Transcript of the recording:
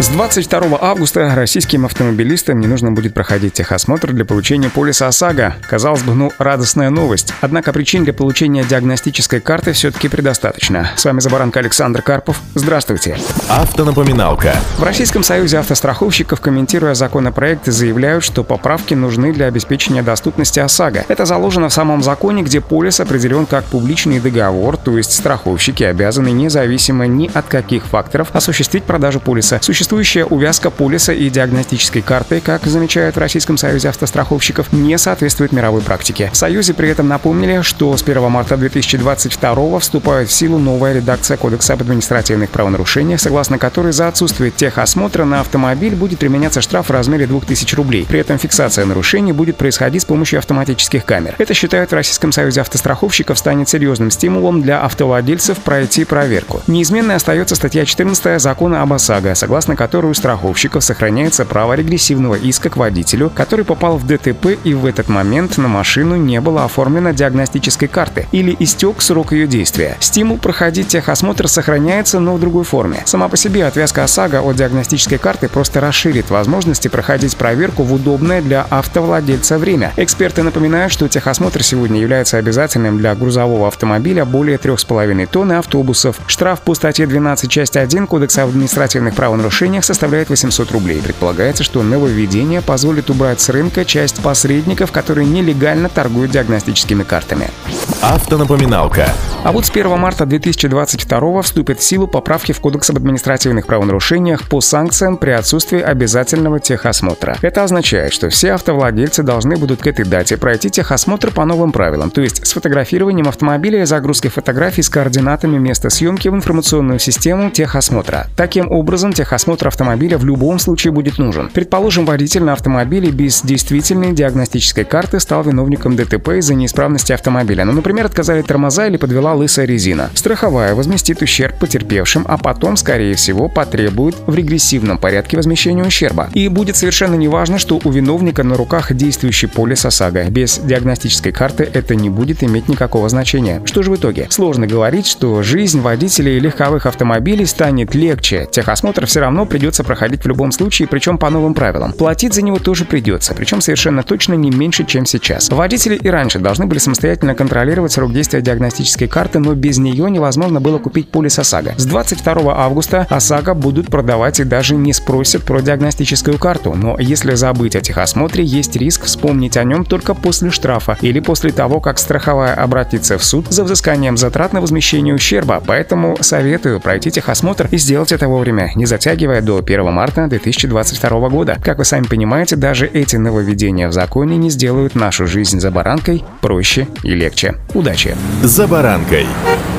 С 22 августа российским автомобилистам не нужно будет проходить техосмотр для получения полиса ОСАГО. Казалось бы, ну, радостная новость. Однако причин для получения диагностической карты все-таки предостаточно. С вами Забаранка Александр Карпов. Здравствуйте. Автонапоминалка. В Российском союзе автостраховщиков, комментируя законопроекты, заявляют, что поправки нужны для обеспечения доступности ОСАГО. Это заложено в самом законе, где полис определен как публичный договор, то есть страховщики обязаны независимо ни от каких факторов осуществить продажу полиса. Существует Существующая увязка полиса и диагностической карты, как замечают в Российском союзе автостраховщиков, не соответствует мировой практике. В Союзе при этом напомнили, что с 1 марта 2022 вступает в силу новая редакция Кодекса об административных правонарушениях, согласно которой за отсутствие техосмотра на автомобиль будет применяться штраф в размере 2000 рублей. При этом фиксация нарушений будет происходить с помощью автоматических камер. Это, считают в Российском союзе автостраховщиков, станет серьезным стимулом для автовладельцев пройти проверку. Неизменной остается статья 14 закона об ОСАГО, согласно которой у страховщиков сохраняется право регрессивного иска к водителю, который попал в ДТП и в этот момент на машину не было оформлено диагностической карты или истек срок ее действия. Стимул проходить техосмотр сохраняется, но в другой форме. Сама по себе отвязка ОСАГО от диагностической карты просто расширит возможности проходить проверку в удобное для автовладельца время. Эксперты напоминают, что техосмотр сегодня является обязательным для грузового автомобиля более 3,5 тонн и автобусов. Штраф по статье 12 часть 1 Кодекса административных правонарушений нарушениях составляет 800 рублей. Предполагается, что нововведение позволит убрать с рынка часть посредников, которые нелегально торгуют диагностическими картами. Автонапоминалка. А вот с 1 марта 2022 вступят в силу поправки в Кодекс об административных правонарушениях по санкциям при отсутствии обязательного техосмотра. Это означает, что все автовладельцы должны будут к этой дате пройти техосмотр по новым правилам, то есть с фотографированием автомобиля и загрузкой фотографий с координатами места съемки в информационную систему техосмотра. Таким образом, техосмотр автомобиля в любом случае будет нужен. Предположим, водитель на автомобиле без действительной диагностической карты стал виновником ДТП из-за неисправности автомобиля. Ну, например, отказали тормоза или подвела лысая резина. Страховая возместит ущерб потерпевшим, а потом, скорее всего, потребует в регрессивном порядке возмещения ущерба. И будет совершенно неважно, что у виновника на руках действующий полис ОСАГО. Без диагностической карты это не будет иметь никакого значения. Что же в итоге? Сложно говорить, что жизнь водителей легковых автомобилей станет легче. Техосмотр все равно придется проходить в любом случае, причем по новым правилам. Платить за него тоже придется, причем совершенно точно не меньше, чем сейчас. Водители и раньше должны были самостоятельно контролировать срок действия диагностической карты, но без нее невозможно было купить полис ОСАГО. С 22 августа ОСАГО будут продавать и даже не спросят про диагностическую карту, но если забыть о техосмотре, есть риск вспомнить о нем только после штрафа или после того, как страховая обратится в суд за взысканием затрат на возмещение ущерба, поэтому советую пройти техосмотр и сделать это вовремя, не затягивая до 1 марта 2022 года. Как вы сами понимаете, даже эти нововведения в законе не сделают нашу жизнь за баранкой проще и легче. Удачи! «За баранкой» que